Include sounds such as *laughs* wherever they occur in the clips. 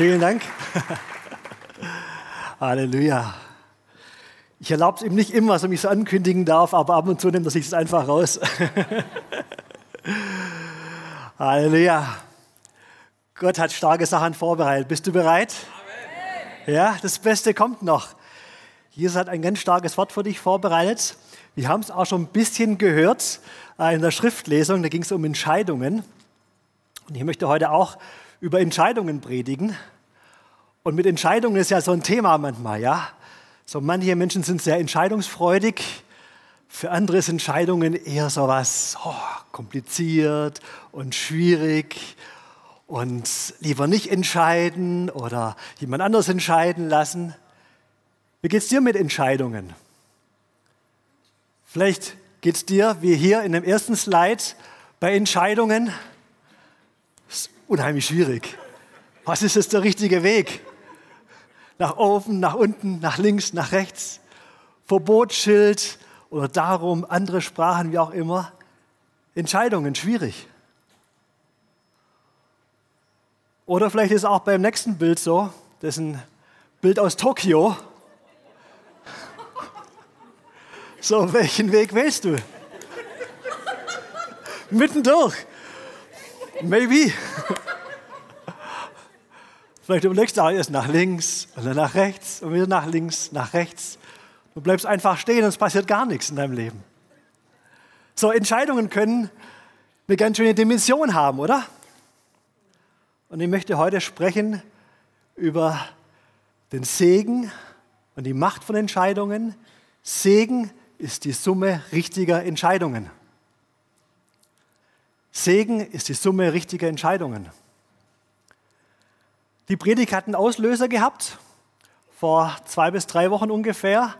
Vielen Dank. *laughs* Halleluja. Ich erlaube es ihm nicht immer, dass er mich so ankündigen darf, aber ab und zu nimmt er sich es einfach raus. *laughs* Halleluja. Gott hat starke Sachen vorbereitet. Bist du bereit? Amen. Ja, das Beste kommt noch. Jesus hat ein ganz starkes Wort für dich vorbereitet. Wir haben es auch schon ein bisschen gehört äh, in der Schriftlesung. Da ging es um Entscheidungen. Und ich möchte heute auch über Entscheidungen predigen. Und mit Entscheidungen ist ja so ein Thema manchmal, ja. So manche Menschen sind sehr entscheidungsfreudig. Für andere ist Entscheidungen eher so was oh, kompliziert und schwierig und lieber nicht entscheiden oder jemand anders entscheiden lassen. Wie geht es dir mit Entscheidungen? Vielleicht geht es dir wie hier in dem ersten Slide bei Entscheidungen. Unheimlich schwierig. Was ist jetzt der richtige Weg? Nach oben, nach unten, nach links, nach rechts. Verbotsschild oder darum, andere Sprachen, wie auch immer. Entscheidungen schwierig. Oder vielleicht ist auch beim nächsten Bild so, das ist ein Bild aus Tokio. So, welchen Weg wählst du? Mittendurch. Maybe. Vielleicht überlegst du auch erst nach links und dann nach rechts und wieder nach links, nach rechts. Du bleibst einfach stehen und es passiert gar nichts in deinem Leben. So, Entscheidungen können eine ganz schöne Dimension haben, oder? Und ich möchte heute sprechen über den Segen und die Macht von Entscheidungen. Segen ist die Summe richtiger Entscheidungen. Segen ist die Summe richtiger Entscheidungen. Die Predigt hat einen Auslöser gehabt. Vor zwei bis drei Wochen ungefähr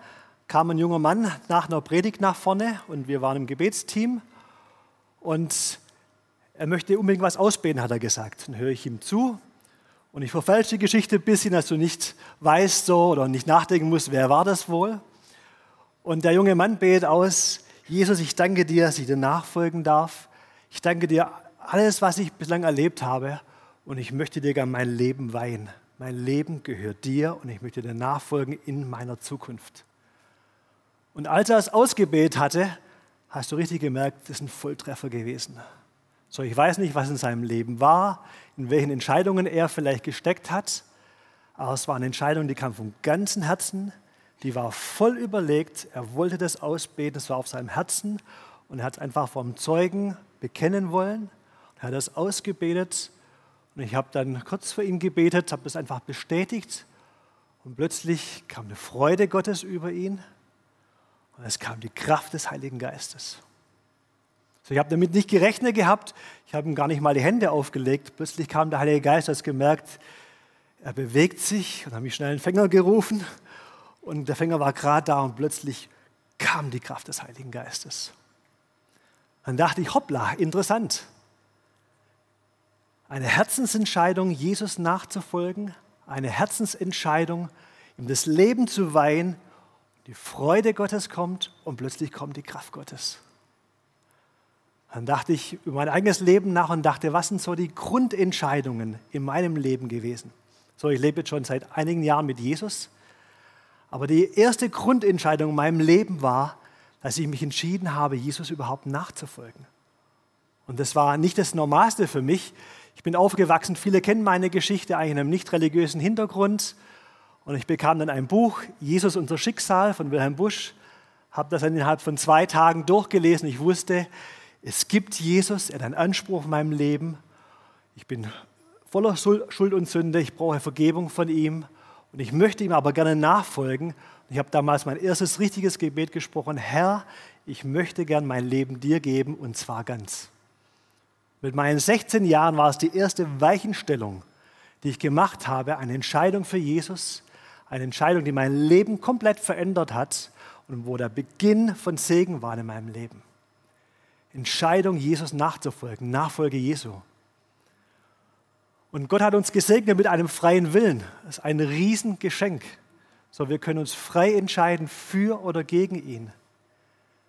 kam ein junger Mann nach einer Predigt nach vorne und wir waren im Gebetsteam. Und er möchte unbedingt was ausbeten, hat er gesagt. Dann höre ich ihm zu und ich verfälsche die Geschichte ein bisschen, dass du nicht weißt so oder nicht nachdenken musst, wer war das wohl. Und der junge Mann betet aus, Jesus, ich danke dir, dass ich dir nachfolgen darf. Ich danke dir alles, was ich bislang erlebt habe und ich möchte dir gerne mein Leben weihen. Mein Leben gehört dir und ich möchte dir nachfolgen in meiner Zukunft. Und als er es ausgebetet hatte, hast du richtig gemerkt, das ist ein Volltreffer gewesen. So, ich weiß nicht, was in seinem Leben war, in welchen Entscheidungen er vielleicht gesteckt hat, aber es war eine Entscheidung, die kam vom ganzen Herzen, die war voll überlegt, er wollte das ausbeten, es war auf seinem Herzen und er hat es einfach vom Zeugen bekennen wollen. Er hat das ausgebetet und ich habe dann kurz für ihn gebetet, habe das einfach bestätigt und plötzlich kam eine Freude Gottes über ihn und es kam die Kraft des Heiligen Geistes. So, ich habe damit nicht gerechnet gehabt. Ich habe ihm gar nicht mal die Hände aufgelegt. Plötzlich kam der Heilige Geist, hat gemerkt, er bewegt sich und habe mich schnell einen Fänger gerufen. Und der Fänger war gerade da und plötzlich kam die Kraft des Heiligen Geistes. Dann dachte ich, hoppla, interessant. Eine Herzensentscheidung, Jesus nachzufolgen, eine Herzensentscheidung, ihm das Leben zu weihen, die Freude Gottes kommt und plötzlich kommt die Kraft Gottes. Dann dachte ich über mein eigenes Leben nach und dachte, was sind so die Grundentscheidungen in meinem Leben gewesen? So, ich lebe jetzt schon seit einigen Jahren mit Jesus. Aber die erste Grundentscheidung in meinem Leben war, dass ich mich entschieden habe, Jesus überhaupt nachzufolgen. Und das war nicht das Normalste für mich. Ich bin aufgewachsen, viele kennen meine Geschichte eigentlich in einem nicht religiösen Hintergrund. Und ich bekam dann ein Buch, Jesus unser Schicksal von Wilhelm Busch, habe das innerhalb von zwei Tagen durchgelesen. Ich wusste, es gibt Jesus, er hat einen Anspruch auf meinem Leben. Ich bin voller Schuld und Sünde, ich brauche Vergebung von ihm und ich möchte ihm aber gerne nachfolgen. Ich habe damals mein erstes richtiges Gebet gesprochen, Herr, ich möchte gern mein Leben dir geben und zwar ganz. Mit meinen 16 Jahren war es die erste Weichenstellung, die ich gemacht habe, eine Entscheidung für Jesus, eine Entscheidung, die mein Leben komplett verändert hat und wo der Beginn von Segen war in meinem Leben. Entscheidung, Jesus nachzufolgen, Nachfolge Jesu. Und Gott hat uns gesegnet mit einem freien Willen. Das ist ein Riesengeschenk. So, wir können uns frei entscheiden für oder gegen ihn.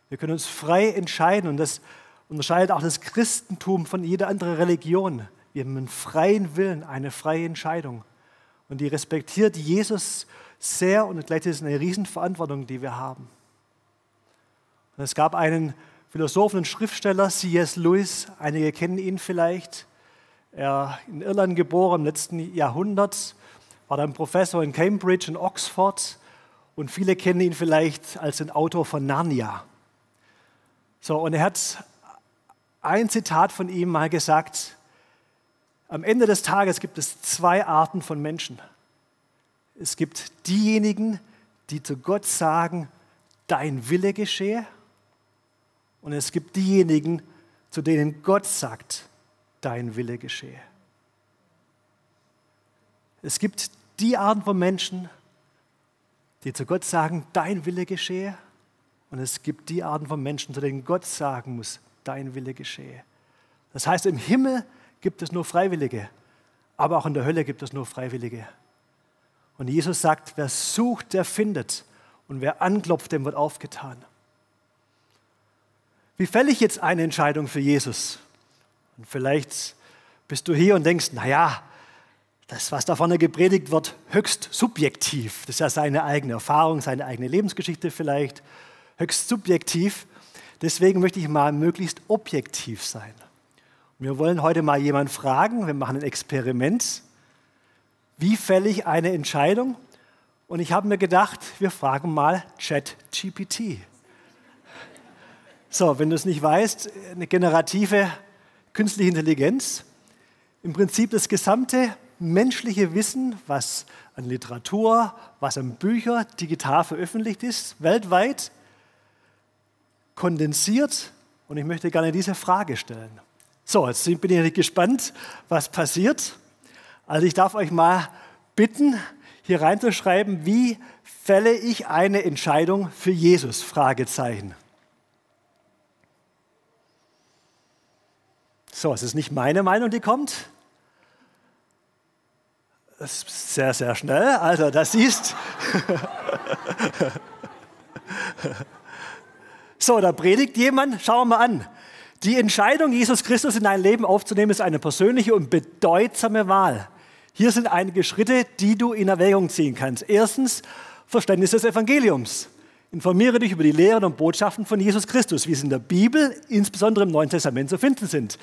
Wir können uns frei entscheiden und das unterscheidet auch das Christentum von jeder anderen Religion. Wir haben einen freien Willen, eine freie Entscheidung. Und die respektiert Jesus sehr und gleichzeitig ist es eine Riesenverantwortung, die wir haben. Und es gab einen Philosophen und Schriftsteller, C.S. Lewis, einige kennen ihn vielleicht. Er in Irland geboren im letzten Jahrhundert, war dann Professor in Cambridge und Oxford und viele kennen ihn vielleicht als den Autor von Narnia. So, und er hat ein Zitat von ihm mal gesagt, am Ende des Tages gibt es zwei Arten von Menschen. Es gibt diejenigen, die zu Gott sagen, dein Wille geschehe. Und es gibt diejenigen, zu denen Gott sagt, dein Wille geschehe. Es gibt die Arten von Menschen, die zu Gott sagen, dein Wille geschehe. Und es gibt die Arten von Menschen, zu denen Gott sagen muss, dein Wille geschehe. Das heißt, im Himmel gibt es nur Freiwillige, aber auch in der Hölle gibt es nur Freiwillige. Und Jesus sagt, wer sucht, der findet. Und wer anklopft, dem wird aufgetan. Wie fälle ich jetzt eine Entscheidung für Jesus? Und vielleicht bist du hier und denkst, naja, das, was da vorne gepredigt wird, höchst subjektiv. Das ist ja seine eigene Erfahrung, seine eigene Lebensgeschichte vielleicht, höchst subjektiv. Deswegen möchte ich mal möglichst objektiv sein. Wir wollen heute mal jemanden fragen, wir machen ein Experiment. Wie fälle ich eine Entscheidung? Und ich habe mir gedacht, wir fragen mal ChatGPT. So, wenn du es nicht weißt, eine generative künstliche Intelligenz, im Prinzip das gesamte menschliche Wissen, was an Literatur, was an Büchern digital veröffentlicht ist, weltweit, kondensiert. Und ich möchte gerne diese Frage stellen. So, jetzt bin ich gespannt, was passiert. Also ich darf euch mal bitten, hier reinzuschreiben, wie fälle ich eine Entscheidung für Jesus? Fragezeichen. So, es ist nicht meine Meinung, die kommt. Das ist sehr, sehr schnell. Also, das siehst. *laughs* so, da predigt jemand. Schauen wir mal an. Die Entscheidung, Jesus Christus in dein Leben aufzunehmen, ist eine persönliche und bedeutsame Wahl. Hier sind einige Schritte, die du in Erwägung ziehen kannst. Erstens, Verständnis des Evangeliums. Informiere dich über die Lehren und Botschaften von Jesus Christus, wie sie in der Bibel, insbesondere im Neuen Testament, zu finden sind.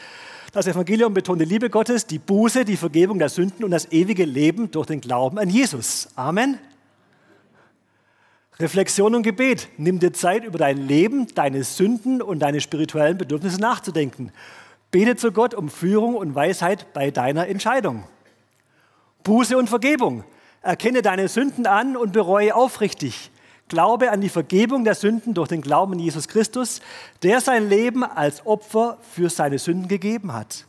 Das Evangelium betont die Liebe Gottes, die Buße, die Vergebung der Sünden und das ewige Leben durch den Glauben an Jesus. Amen. Reflexion und Gebet. Nimm dir Zeit, über dein Leben, deine Sünden und deine spirituellen Bedürfnisse nachzudenken. Bete zu Gott um Führung und Weisheit bei deiner Entscheidung. Buße und Vergebung. Erkenne deine Sünden an und bereue aufrichtig. Glaube an die Vergebung der Sünden durch den Glauben in Jesus Christus, der sein Leben als Opfer für seine Sünden gegeben hat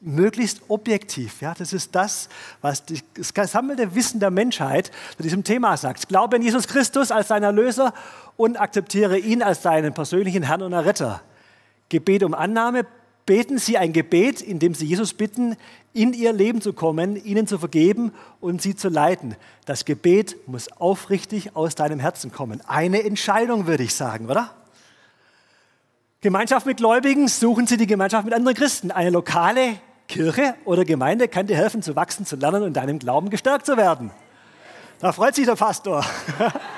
möglichst objektiv. Ja, das ist das, was das gesammelte Wissen der Menschheit zu diesem Thema sagt. Glaube an Jesus Christus als seinen Erlöser und akzeptiere ihn als seinen persönlichen Herrn und Erretter. Gebet um Annahme. Beten Sie ein Gebet, in dem Sie Jesus bitten, in Ihr Leben zu kommen, Ihnen zu vergeben und Sie zu leiten. Das Gebet muss aufrichtig aus deinem Herzen kommen. Eine Entscheidung, würde ich sagen, oder? Gemeinschaft mit Gläubigen, suchen Sie die Gemeinschaft mit anderen Christen. Eine lokale Kirche oder Gemeinde kann dir helfen, zu wachsen, zu lernen und deinem Glauben gestärkt zu werden. Da freut sich der Pastor. *laughs*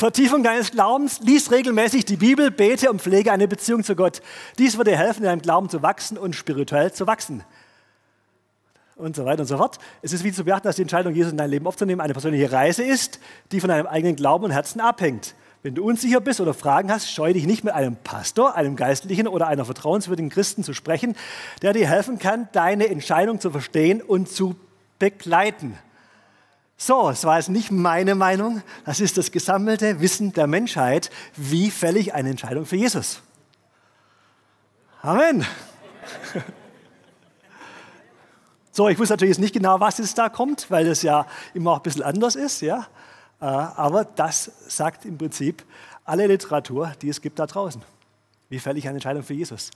Vertiefung deines Glaubens, lies regelmäßig die Bibel, bete und pflege eine Beziehung zu Gott. Dies wird dir helfen, in deinem Glauben zu wachsen und spirituell zu wachsen. Und so weiter und so fort. Es ist wie zu beachten, dass die Entscheidung, Jesus in dein Leben aufzunehmen, eine persönliche Reise ist, die von deinem eigenen Glauben und Herzen abhängt. Wenn du unsicher bist oder Fragen hast, scheue dich nicht mit einem Pastor, einem Geistlichen oder einer vertrauenswürdigen Christen zu sprechen, der dir helfen kann, deine Entscheidung zu verstehen und zu begleiten. So, es war jetzt nicht meine Meinung, das ist das gesammelte Wissen der Menschheit, wie fälle ich eine Entscheidung für Jesus. Amen. *laughs* So, ich wusste natürlich jetzt nicht genau, was jetzt da kommt, weil das ja immer auch ein bisschen anders ist, ja. Äh, aber das sagt im Prinzip alle Literatur, die es gibt da draußen. Wie fälle ich eine Entscheidung für Jesus?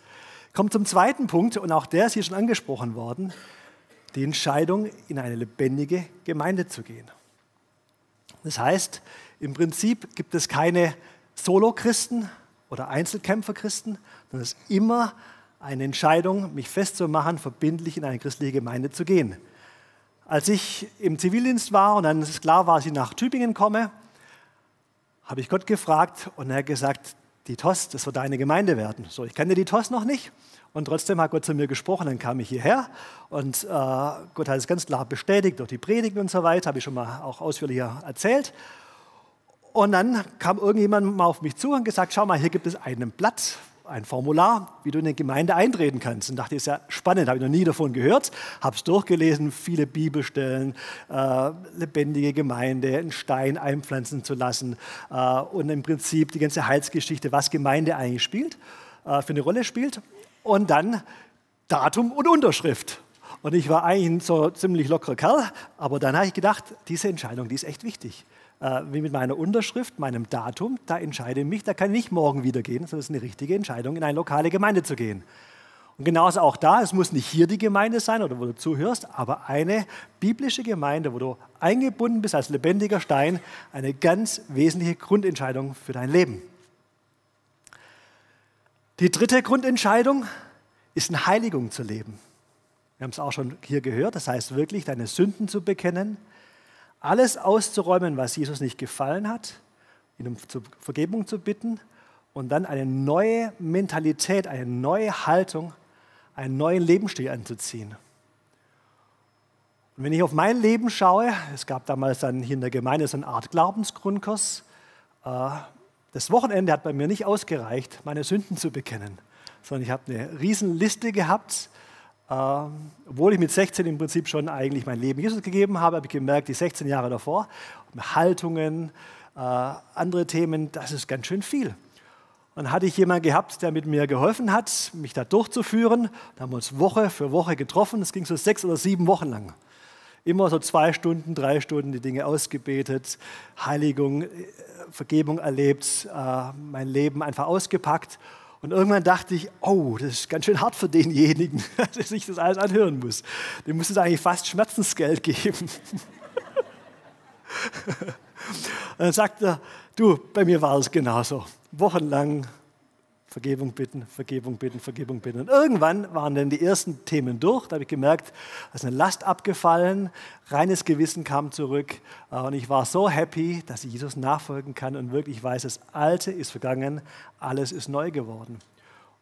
Kommt zum zweiten Punkt, und auch der ist hier schon angesprochen worden, die Entscheidung, in eine lebendige Gemeinde zu gehen. Das heißt, im Prinzip gibt es keine Solo-Christen oder Einzelkämpfer-Christen, sondern es ist immer eine Entscheidung, mich festzumachen, verbindlich in eine christliche Gemeinde zu gehen. Als ich im Zivildienst war und dann ist klar war, dass ich nach Tübingen komme, habe ich Gott gefragt und er hat gesagt, die TOS, das wird deine Gemeinde werden. So, ich kannte die TOS noch nicht und trotzdem hat Gott zu mir gesprochen. Dann kam ich hierher und äh, Gott hat es ganz klar bestätigt durch die Predigt und so weiter, habe ich schon mal auch ausführlicher erzählt. Und dann kam irgendjemand mal auf mich zu und gesagt, schau mal, hier gibt es einen Blatt, ein Formular, wie du in eine Gemeinde eintreten kannst. Und dachte, ist ja spannend, habe ich noch nie davon gehört, habe es durchgelesen, viele Bibelstellen, äh, lebendige Gemeinde, einen Stein einpflanzen zu lassen äh, und im Prinzip die ganze Heilsgeschichte, was Gemeinde eigentlich spielt, äh, für eine Rolle spielt. Und dann Datum und Unterschrift. Und ich war eigentlich ein so ziemlich lockerer Kerl, aber dann habe ich gedacht, diese Entscheidung, die ist echt wichtig äh, wie mit meiner Unterschrift, meinem Datum, da entscheide ich mich, da kann ich nicht morgen wieder gehen, sondern es ist eine richtige Entscheidung, in eine lokale Gemeinde zu gehen. Und genauso auch da, es muss nicht hier die Gemeinde sein oder wo du zuhörst, aber eine biblische Gemeinde, wo du eingebunden bist als lebendiger Stein, eine ganz wesentliche Grundentscheidung für dein Leben. Die dritte Grundentscheidung ist in Heiligung zu leben. Wir haben es auch schon hier gehört, das heißt wirklich, deine Sünden zu bekennen, alles auszuräumen, was Jesus nicht gefallen hat, ihn um Vergebung zu bitten und dann eine neue Mentalität, eine neue Haltung, einen neuen Lebensstil anzuziehen. Und wenn ich auf mein Leben schaue, es gab damals dann hier in der Gemeinde so eine Art Glaubensgrundkurs, äh, das Wochenende hat bei mir nicht ausgereicht, meine Sünden zu bekennen, sondern ich habe eine Riesenliste gehabt ähm, obwohl ich mit 16 im Prinzip schon eigentlich mein Leben Jesus gegeben habe, habe ich gemerkt, die 16 Jahre davor, Haltungen, äh, andere Themen, das ist ganz schön viel. Dann hatte ich jemanden gehabt, der mit mir geholfen hat, mich da durchzuführen. Da haben wir uns Woche für Woche getroffen. Das ging so sechs oder sieben Wochen lang. Immer so zwei Stunden, drei Stunden die Dinge ausgebetet, Heiligung, äh, Vergebung erlebt, äh, mein Leben einfach ausgepackt. Und irgendwann dachte ich, oh, das ist ganz schön hart für denjenigen, *laughs* der sich das alles anhören muss. Dem muss es eigentlich fast Schmerzensgeld geben. Und *laughs* dann sagt er, du, bei mir war es genauso. Wochenlang Vergebung bitten, Vergebung bitten, Vergebung bitten. Und irgendwann waren dann die ersten Themen durch. Da habe ich gemerkt, da ist eine Last abgefallen, reines Gewissen kam zurück. Äh, und ich war so happy, dass ich Jesus nachfolgen kann und wirklich weiß, das Alte ist vergangen, alles ist neu geworden.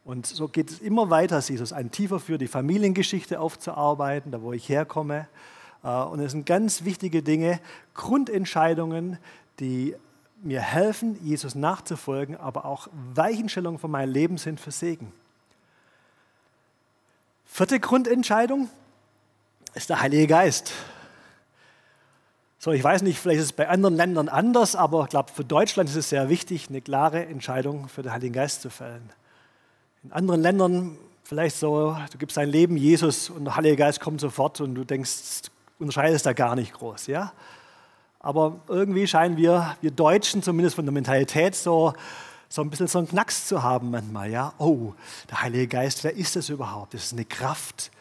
Und so geht es immer weiter, Jesus, ein tiefer für die Familiengeschichte aufzuarbeiten, da wo ich herkomme. Äh, und es sind ganz wichtige Dinge, Grundentscheidungen, die mir helfen, Jesus nachzufolgen, aber auch Weichenstellungen von meinem Leben sind für Segen. Vierte Grundentscheidung ist der Heilige Geist. So, ich weiß nicht, vielleicht ist es bei anderen Ländern anders, aber ich glaube, für Deutschland ist es sehr wichtig, eine klare Entscheidung für den Heiligen Geist zu fällen. In anderen Ländern vielleicht so, du gibst dein Leben Jesus und der Heilige Geist kommt sofort und du denkst, unterscheidest da gar nicht groß, ja? Aber irgendwie scheinen wir, wir Deutschen zumindest von der Mentalität so, so ein bisschen so einen Knacks zu haben manchmal. Ja? Oh, der Heilige Geist, wer ist das überhaupt? Das ist eine Kraft.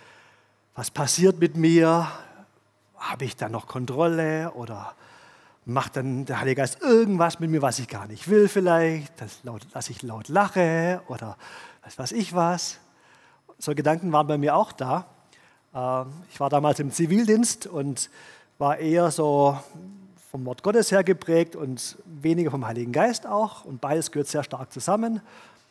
Was passiert mit mir? Habe ich da noch Kontrolle oder macht dann der Heilige Geist irgendwas mit mir, was ich gar nicht will vielleicht, dass, laut, dass ich laut lache oder was weiß ich was. So Gedanken waren bei mir auch da. Ähm, ich war damals im Zivildienst und war eher so vom Wort Gottes her geprägt und weniger vom Heiligen Geist auch. Und beides gehört sehr stark zusammen.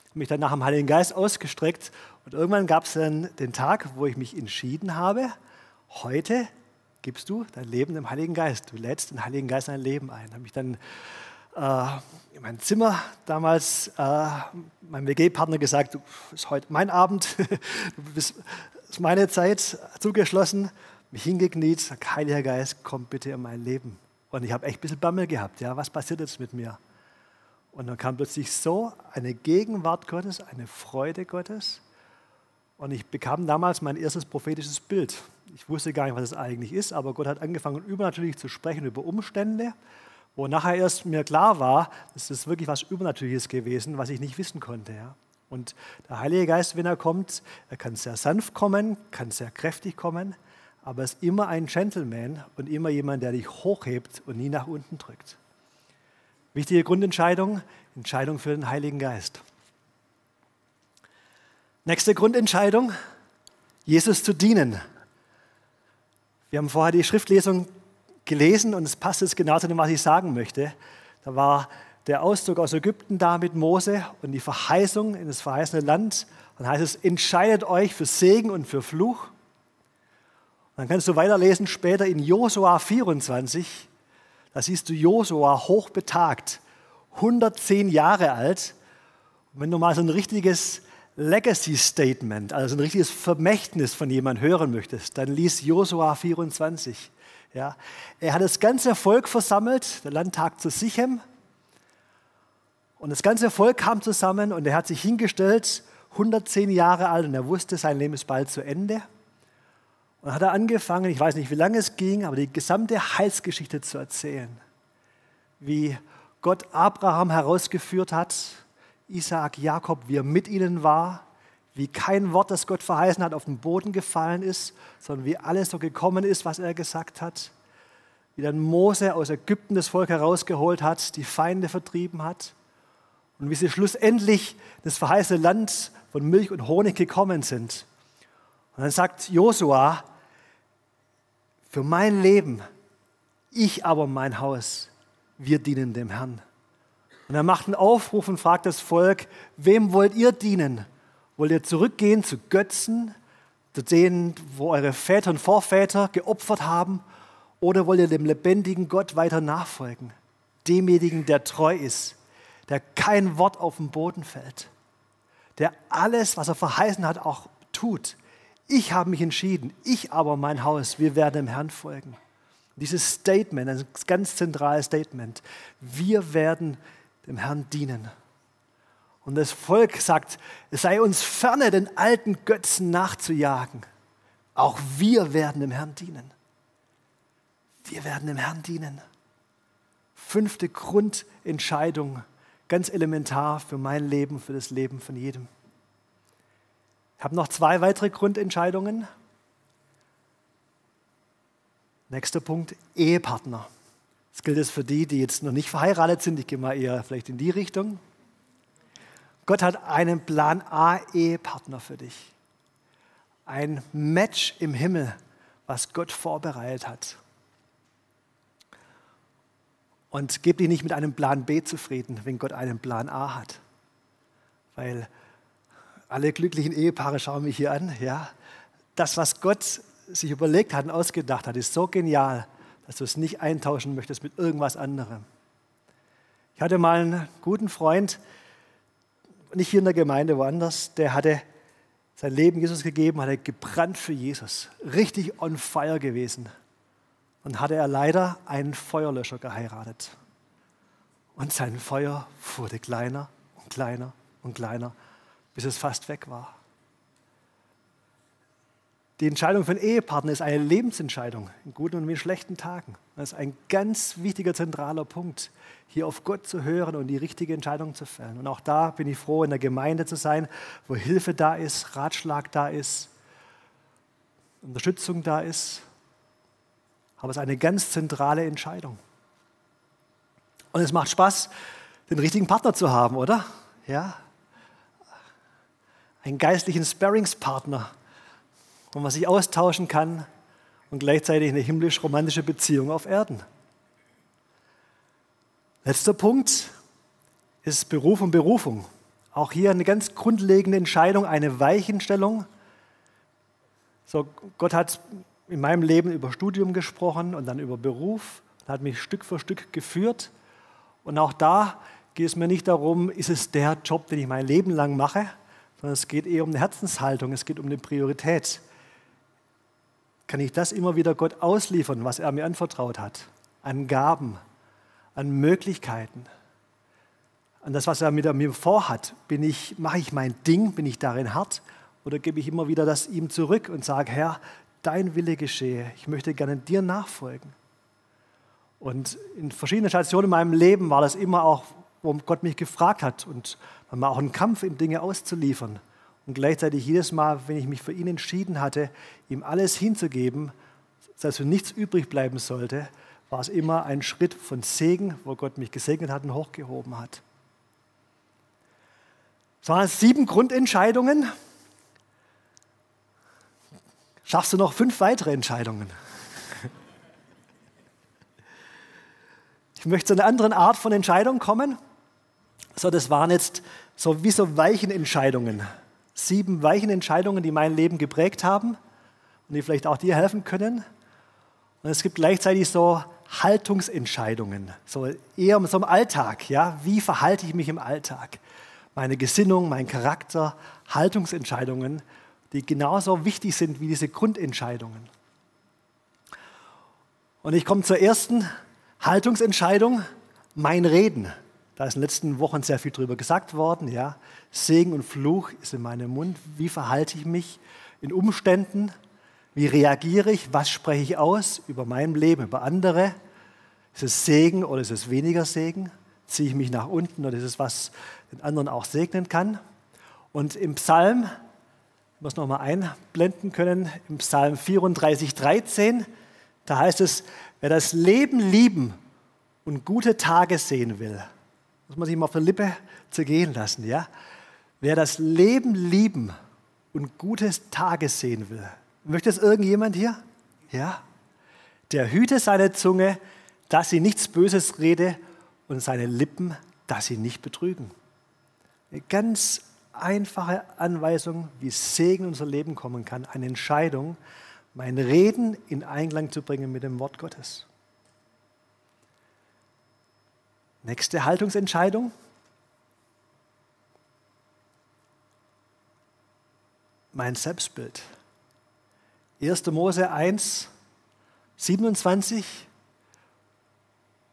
Ich habe mich dann nach dem Heiligen Geist ausgestreckt. Und irgendwann gab es dann den Tag, wo ich mich entschieden habe, heute gibst du dein Leben dem Heiligen Geist. Du lädst den Heiligen Geist in dein Leben ein. Ich habe mich dann äh, in mein Zimmer damals äh, meinem WG-Partner gesagt, du ist heute mein Abend, *laughs* du bist ist meine Zeit zugeschlossen, mich hingekniet, sag, Heiliger Geist, komm bitte in mein Leben. Und ich habe echt ein bisschen Bammel gehabt. Ja, was passiert jetzt mit mir? Und dann kam plötzlich so eine Gegenwart Gottes, eine Freude Gottes. Und ich bekam damals mein erstes prophetisches Bild. Ich wusste gar nicht, was es eigentlich ist, aber Gott hat angefangen, übernatürlich zu sprechen über Umstände, wo nachher erst mir klar war, das ist wirklich was Übernatürliches gewesen, was ich nicht wissen konnte. Ja. Und der Heilige Geist, wenn er kommt, er kann sehr sanft kommen, kann sehr kräftig kommen, aber es ist immer ein Gentleman und immer jemand, der dich hochhebt und nie nach unten drückt. Wichtige Grundentscheidung, Entscheidung für den Heiligen Geist. Nächste Grundentscheidung, Jesus zu dienen. Wir haben vorher die Schriftlesung gelesen und es passt jetzt genau zu dem, was ich sagen möchte. Da war der Auszug aus Ägypten da mit Mose und die Verheißung in das verheißene Land. Dann heißt es, entscheidet euch für Segen und für Fluch. Dann kannst du weiterlesen später in Josua 24. Da siehst du Josua hochbetagt, 110 Jahre alt. Und wenn du mal so ein richtiges Legacy-Statement, also ein richtiges Vermächtnis von jemandem hören möchtest, dann lies Josua 24. Ja, er hat das ganze Volk versammelt, der Landtag zu Sichem. Und das ganze Volk kam zusammen und er hat sich hingestellt, 110 Jahre alt, und er wusste, sein Leben ist bald zu Ende. Und dann hat er angefangen, ich weiß nicht, wie lange es ging, aber die gesamte Heilsgeschichte zu erzählen. Wie Gott Abraham herausgeführt hat, Isaak, Jakob, wie er mit ihnen war, wie kein Wort, das Gott verheißen hat, auf den Boden gefallen ist, sondern wie alles so gekommen ist, was er gesagt hat. Wie dann Mose aus Ägypten das Volk herausgeholt hat, die Feinde vertrieben hat. Und wie sie schlussendlich das verheißene Land von Milch und Honig gekommen sind. Und dann sagt Josua, für mein Leben, ich aber mein Haus, wir dienen dem Herrn. Und er macht einen Aufruf und fragt das Volk, wem wollt ihr dienen? Wollt ihr zurückgehen zu Götzen, zu denen, wo eure Väter und Vorväter geopfert haben? Oder wollt ihr dem lebendigen Gott weiter nachfolgen? Demjenigen, der treu ist, der kein Wort auf den Boden fällt, der alles, was er verheißen hat, auch tut. Ich habe mich entschieden, ich aber mein Haus, wir werden dem Herrn folgen. Dieses Statement, ein ganz zentrales Statement. Wir werden dem Herrn dienen. Und das Volk sagt, es sei uns ferne, den alten Götzen nachzujagen. Auch wir werden dem Herrn dienen. Wir werden dem Herrn dienen. Fünfte Grundentscheidung, ganz elementar für mein Leben, für das Leben von jedem. Ich habe noch zwei weitere Grundentscheidungen. Nächster Punkt, Ehepartner. Das gilt es für die, die jetzt noch nicht verheiratet sind. Ich gehe mal eher vielleicht in die Richtung. Gott hat einen Plan A-Ehepartner für dich. Ein Match im Himmel, was Gott vorbereitet hat. Und gib dich nicht mit einem Plan B zufrieden, wenn Gott einen Plan A hat. Weil alle glücklichen Ehepaare schauen mich hier an. Ja? Das, was Gott sich überlegt hat und ausgedacht hat, ist so genial, dass du es nicht eintauschen möchtest mit irgendwas anderem. Ich hatte mal einen guten Freund, nicht hier in der Gemeinde, woanders, der hatte sein Leben Jesus gegeben, hatte gebrannt für Jesus, richtig on fire gewesen. Und hatte er leider einen Feuerlöscher geheiratet. Und sein Feuer wurde kleiner und kleiner und kleiner, bis es fast weg war. Die Entscheidung für einen Ehepartner ist eine Lebensentscheidung, in guten und in schlechten Tagen. Das ist ein ganz wichtiger, zentraler Punkt, hier auf Gott zu hören und die richtige Entscheidung zu fällen. Und auch da bin ich froh, in der Gemeinde zu sein, wo Hilfe da ist, Ratschlag da ist, Unterstützung da ist. Aber es ist eine ganz zentrale Entscheidung. Und es macht Spaß, den richtigen Partner zu haben, oder? Ja. Einen geistlichen Sparringspartner wo man sich austauschen kann und gleichzeitig eine himmlisch-romantische Beziehung auf Erden. Letzter Punkt ist Beruf und Berufung. Auch hier eine ganz grundlegende Entscheidung, eine Weichenstellung. So, Gott hat in meinem Leben über Studium gesprochen und dann über Beruf und hat mich Stück für Stück geführt. Und auch da geht es mir nicht darum, ist es der Job, den ich mein Leben lang mache, sondern es geht eher um eine Herzenshaltung, es geht um eine Priorität. Kann ich das immer wieder Gott ausliefern, was er mir anvertraut hat, an Gaben, an Möglichkeiten, an das, was er mit mir vorhat. Bin ich, mache ich mein Ding, bin ich darin hart? Oder gebe ich immer wieder das ihm zurück und sage, Herr, dein Wille geschehe, ich möchte gerne dir nachfolgen. Und in verschiedenen Stationen in meinem Leben war das immer auch, wo Gott mich gefragt hat und manchmal auch einen Kampf, ihm Dinge auszuliefern. Und gleichzeitig jedes Mal, wenn ich mich für ihn entschieden hatte, ihm alles hinzugeben, dass für nichts übrig bleiben sollte, war es immer ein Schritt von Segen, wo Gott mich gesegnet hat und hochgehoben hat. Es waren sieben Grundentscheidungen. Schaffst du noch fünf weitere Entscheidungen? Ich möchte zu einer anderen Art von Entscheidung kommen. So, das waren jetzt so wie so weichen Entscheidungen. Sieben weichen Entscheidungen, die mein Leben geprägt haben und die vielleicht auch dir helfen können. Und es gibt gleichzeitig so Haltungsentscheidungen, so eher so im Alltag. Ja? Wie verhalte ich mich im Alltag? Meine Gesinnung, mein Charakter, Haltungsentscheidungen, die genauso wichtig sind wie diese Grundentscheidungen. Und ich komme zur ersten Haltungsentscheidung, mein Reden. Da ist in den letzten Wochen sehr viel drüber gesagt worden. Ja? Segen und Fluch ist in meinem Mund. Wie verhalte ich mich in Umständen? Wie reagiere ich? Was spreche ich aus über mein Leben, über andere? Ist es Segen oder ist es weniger Segen? Ziehe ich mich nach unten oder ist es was den anderen auch segnen kann? Und im Psalm, ich muss noch mal einblenden können, im Psalm 34, 13, da heißt es, wer das Leben lieben und gute Tage sehen will, muss man sich mal auf Lippe zergehen lassen, ja? Wer das Leben lieben und gute Tage sehen will, Möchte es irgendjemand hier? Ja? Der hüte seine Zunge, dass sie nichts Böses rede und seine Lippen, dass sie nicht betrügen. Eine ganz einfache Anweisung, wie Segen in unser Leben kommen kann. Eine Entscheidung, mein Reden in Einklang zu bringen mit dem Wort Gottes. Nächste Haltungsentscheidung. Mein Selbstbild. 1. Mose 1, 27.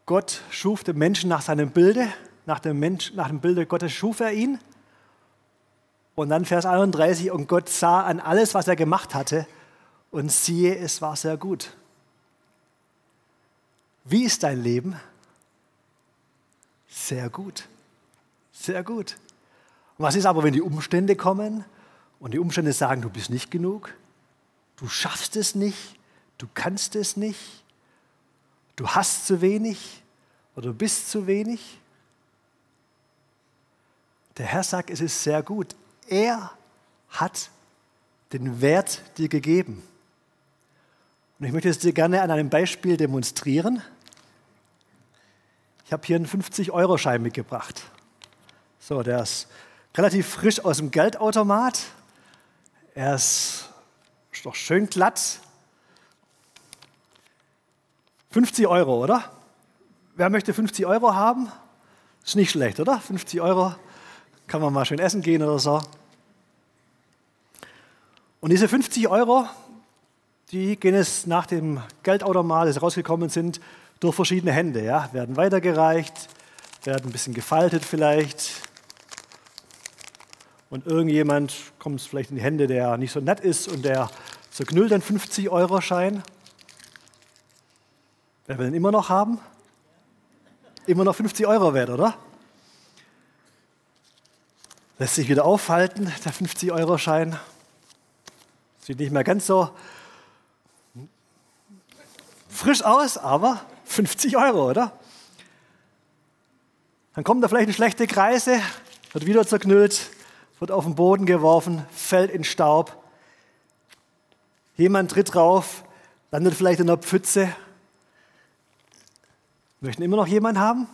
Gott schuf den Menschen nach seinem Bilde, nach dem, Mensch, nach dem Bilde Gottes schuf er ihn. Und dann Vers 31, und Gott sah an alles, was er gemacht hatte, und siehe, es war sehr gut. Wie ist dein Leben? Sehr gut. Sehr gut. Was ist aber, wenn die Umstände kommen und die Umstände sagen, du bist nicht genug? du schaffst es nicht, du kannst es nicht, du hast zu wenig oder du bist zu wenig. Der Herr sagt, es ist sehr gut. Er hat den Wert dir gegeben. Und ich möchte es dir gerne an einem Beispiel demonstrieren. Ich habe hier einen 50-Euro-Schein mitgebracht. So, der ist relativ frisch aus dem Geldautomat. Er ist doch schön glatt. 50 Euro, oder? Wer möchte 50 Euro haben? Ist nicht schlecht, oder? 50 Euro kann man mal schön essen gehen oder so. Und diese 50 Euro, die gehen es nach dem Geldautomat, das rausgekommen sind, durch verschiedene Hände. Ja? Werden weitergereicht, werden ein bisschen gefaltet vielleicht. Und irgendjemand kommt vielleicht in die Hände, der nicht so nett ist und der zerknüllt einen 50-Euro-Schein. Wer will den immer noch haben? Immer noch 50 Euro wert, oder? Lässt sich wieder aufhalten, der 50-Euro-Schein. Sieht nicht mehr ganz so frisch aus, aber 50 Euro, oder? Dann kommt da vielleicht eine schlechte Kreise, wird wieder zerknüllt, wird auf den Boden geworfen, fällt in Staub. Jemand tritt drauf, landet vielleicht in der Pfütze. Möchten immer noch jemanden haben?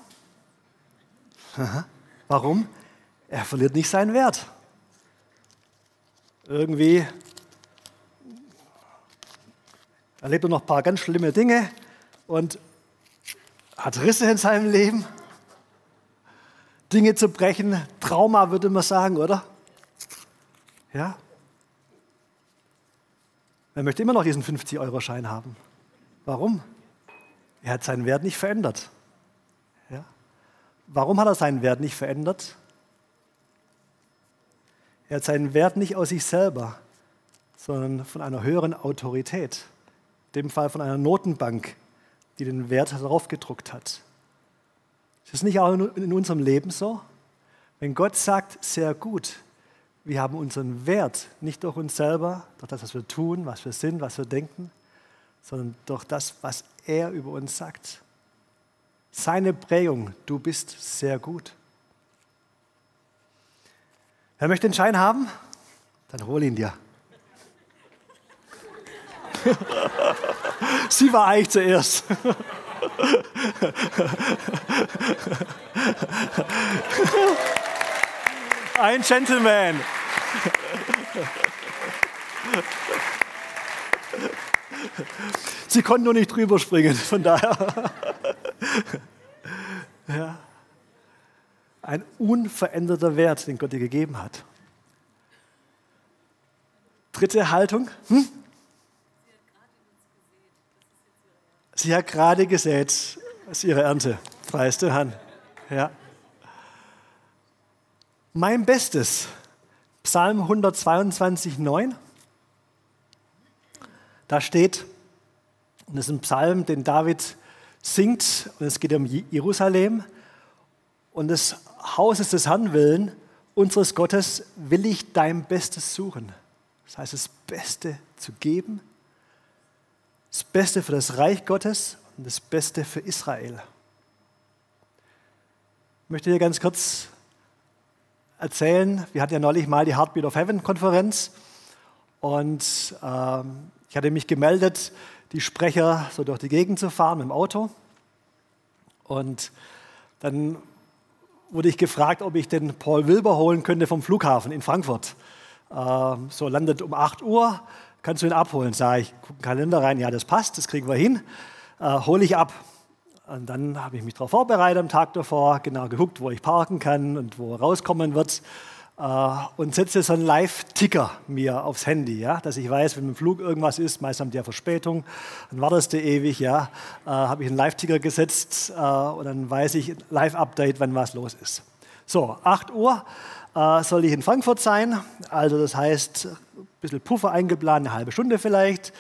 Warum? Er verliert nicht seinen Wert. Irgendwie erlebt er noch ein paar ganz schlimme Dinge und hat Risse in seinem Leben. Dinge zu brechen, Trauma würde man sagen, oder? Ja? Er möchte immer noch diesen 50-Euro-Schein haben. Warum? Er hat seinen Wert nicht verändert. Ja? Warum hat er seinen Wert nicht verändert? Er hat seinen Wert nicht aus sich selber, sondern von einer höheren Autorität, in dem Fall von einer Notenbank, die den Wert darauf gedruckt hat. Ist es nicht auch in unserem Leben so? Wenn Gott sagt, sehr gut, wir haben unseren Wert nicht durch uns selber, durch das, was wir tun, was wir sind, was wir denken, sondern durch das, was er über uns sagt. Seine Prägung, du bist sehr gut. Wer möchte den Schein haben? Dann hol ihn dir. Sie war eigentlich zuerst. Ein Gentleman. Sie konnten nur nicht drüber springen, von daher. Ja. Ein unveränderter Wert, den Gott dir gegeben hat. Dritte Haltung. Hm? Sie hat gerade gesät, das ist ihre Ernte. Preis den Herrn. Ja. Mein Bestes, Psalm 122, 9. Da steht, und das ist ein Psalm, den David singt, und es geht um Jerusalem. Und das Haus ist des Herrn willen, unseres Gottes, will ich dein Bestes suchen. Das heißt, das Beste zu geben, das Beste für das Reich Gottes und das Beste für Israel. Ich möchte dir ganz kurz erzählen, wir hatten ja neulich mal die Heartbeat of Heaven Konferenz und ähm, ich hatte mich gemeldet, die Sprecher so durch die Gegend zu fahren mit dem Auto. Und dann wurde ich gefragt, ob ich den Paul Wilber holen könnte vom Flughafen in Frankfurt. Ähm, so landet um 8 Uhr, kannst du ihn abholen? Sag ich, gucke den Kalender rein, ja, das passt, das kriegen wir hin. Äh, hole ich ab. Und dann habe ich mich darauf vorbereitet am Tag davor, genau geguckt, wo ich parken kann und wo rauskommen wird. Äh, und setze so einen Live-Ticker mir aufs Handy, ja, dass ich weiß, wenn im Flug irgendwas ist, meist haben die ja Verspätung, dann wartest du ewig, ja, äh, habe ich einen Live-Ticker gesetzt äh, und dann weiß ich Live-Update, wenn was los ist. So, 8 Uhr äh, soll ich in Frankfurt sein, also das heißt, bisschen Puffer eingeplant, eine halbe Stunde vielleicht,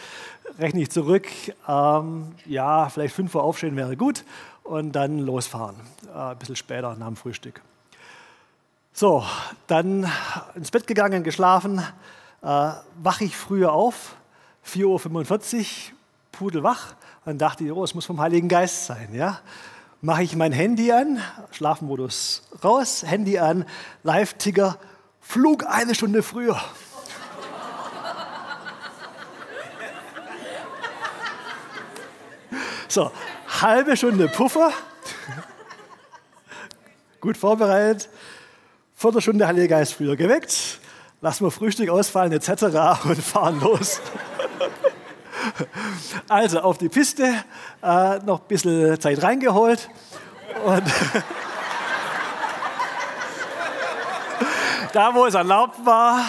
rechne ich zurück, ähm, ja, vielleicht 5 Uhr aufstehen wäre gut und dann losfahren, äh, ein bisschen später nach dem Frühstück. So, dann ins Bett gegangen, geschlafen, äh, wache ich früher auf, 4.45 Uhr, pudelwach. Dann dachte ich, oh, es muss vom Heiligen Geist sein. Ja? Mache ich mein Handy an, Schlafmodus raus, Handy an, Live-Ticker, Flug eine Stunde früher. So, halbe Stunde Puffer, gut vorbereitet, Viertelstunde Heiliger Geist früher geweckt, lassen wir Frühstück ausfallen etc. und fahren los. Also auf die Piste, äh, noch ein bisschen Zeit reingeholt und *laughs* da, wo es erlaubt war,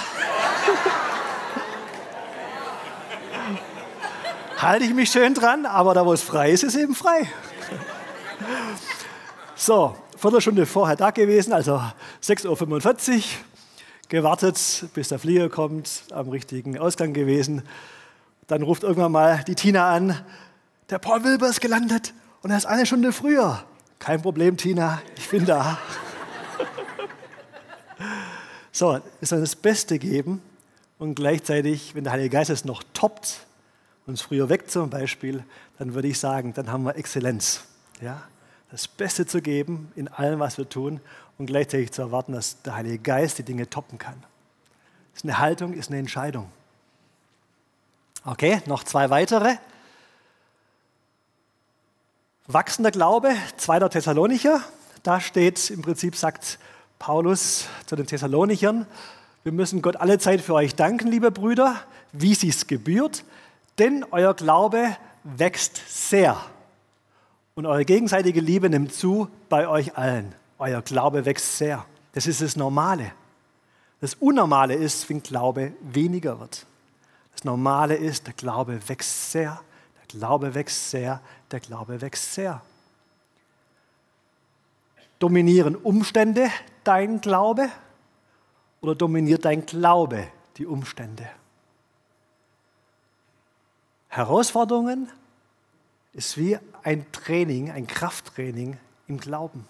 halte ich mich schön dran, aber da, wo es frei ist, ist eben frei. So, Viertelstunde vorher da gewesen, also 6.45 Uhr, gewartet, bis der Flieger kommt, am richtigen Ausgang gewesen. Dann ruft irgendwann mal die Tina an, der Paul Wilber ist gelandet und er ist eine Stunde früher. Kein Problem, Tina, ich bin da. so, ist dann das Beste geben und gleichzeitig, wenn der Heilige Geist es noch toppt, uns früher weg zum Beispiel, dann würde ich sagen, dann haben wir Exzellenz. Ja? das Beste zu geben in allem, was wir tun und gleichzeitig zu erwarten, dass der Heilige Geist die Dinge toppen kann. Das ist eine Haltung, ist eine Entscheidung. Okay, noch zwei weitere. Wachsender Glaube, 2. Thessalonicher. Da steht im Prinzip, sagt Paulus zu den Thessalonichern, wir müssen Gott alle Zeit für euch danken, liebe Brüder, wie es gebührt, denn euer Glaube wächst sehr und eure gegenseitige Liebe nimmt zu bei euch allen. Euer Glaube wächst sehr. Das ist das Normale. Das Unnormale ist, wenn Glaube weniger wird. Das Normale ist, der Glaube wächst sehr, der Glaube wächst sehr, der Glaube wächst sehr. Dominieren Umstände dein Glaube oder dominiert dein Glaube die Umstände? Herausforderungen ist wie ein Training, ein Krafttraining im Glauben.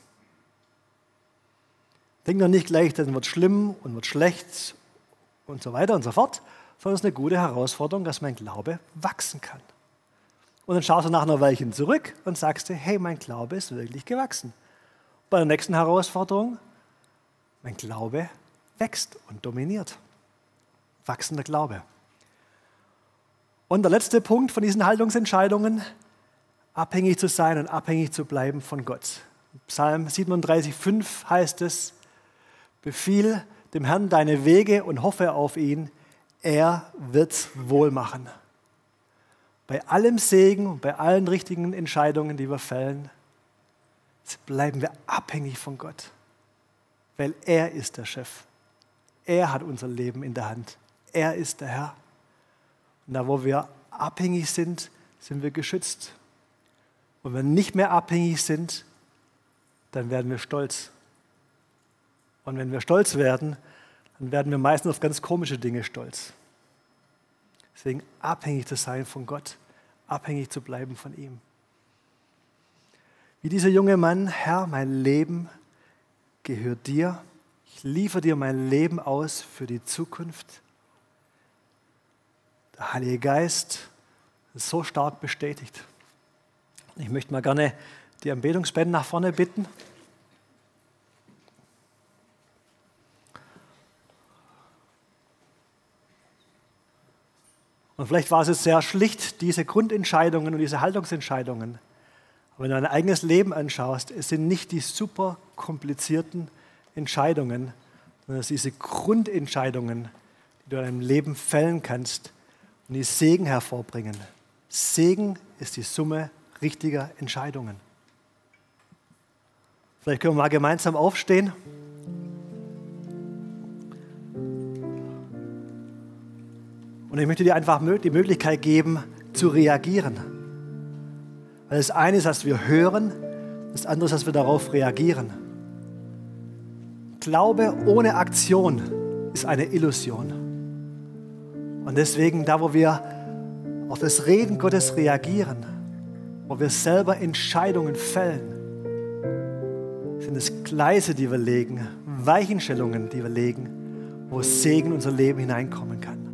Denk doch nicht gleich, dann wird schlimm und wird schlecht und so weiter und so fort, sondern es ist eine gute Herausforderung, dass mein Glaube wachsen kann. Und dann schaust du nach einer Weile zurück und sagst dir, hey, mein Glaube ist wirklich gewachsen. Bei der nächsten Herausforderung, mein Glaube wächst und dominiert. Wachsender Glaube. Und der letzte Punkt von diesen Haltungsentscheidungen, abhängig zu sein und abhängig zu bleiben von Gott. Psalm 37, 5 heißt es, befiehl dem Herrn deine Wege und hoffe auf ihn, er wird's wohl machen. Bei allem Segen und bei allen richtigen Entscheidungen, die wir fällen, bleiben wir abhängig von Gott, weil er ist der Chef. Er hat unser Leben in der Hand. Er ist der Herr. Und da, wo wir abhängig sind, sind wir geschützt. Und wenn wir nicht mehr abhängig sind, dann werden wir stolz. Und wenn wir stolz werden, dann werden wir meistens auf ganz komische Dinge stolz. Deswegen abhängig zu sein von Gott, abhängig zu bleiben von ihm. Wie dieser junge Mann, Herr, mein Leben gehört dir. Ich liefere dir mein Leben aus für die Zukunft. Der Heilige Geist ist so stark bestätigt. Ich möchte mal gerne die Anbetungsbände nach vorne bitten. Und vielleicht war es jetzt sehr schlicht, diese Grundentscheidungen und diese Haltungsentscheidungen. Aber wenn du dein eigenes Leben anschaust, es sind nicht die super komplizierten Entscheidungen, sondern es sind diese Grundentscheidungen, die du in deinem Leben fällen kannst und die Segen hervorbringen. Segen ist die Summe richtiger Entscheidungen. Vielleicht können wir mal gemeinsam aufstehen. Und ich möchte dir einfach die Möglichkeit geben, zu reagieren. Weil das eine ist, dass wir hören, das andere ist, dass wir darauf reagieren. Glaube ohne Aktion ist eine Illusion. Und deswegen, da wo wir auf das Reden Gottes reagieren, wo wir selber Entscheidungen fällen, sind es Gleise, die wir legen, Weichenstellungen, die wir legen, wo Segen in unser Leben hineinkommen kann.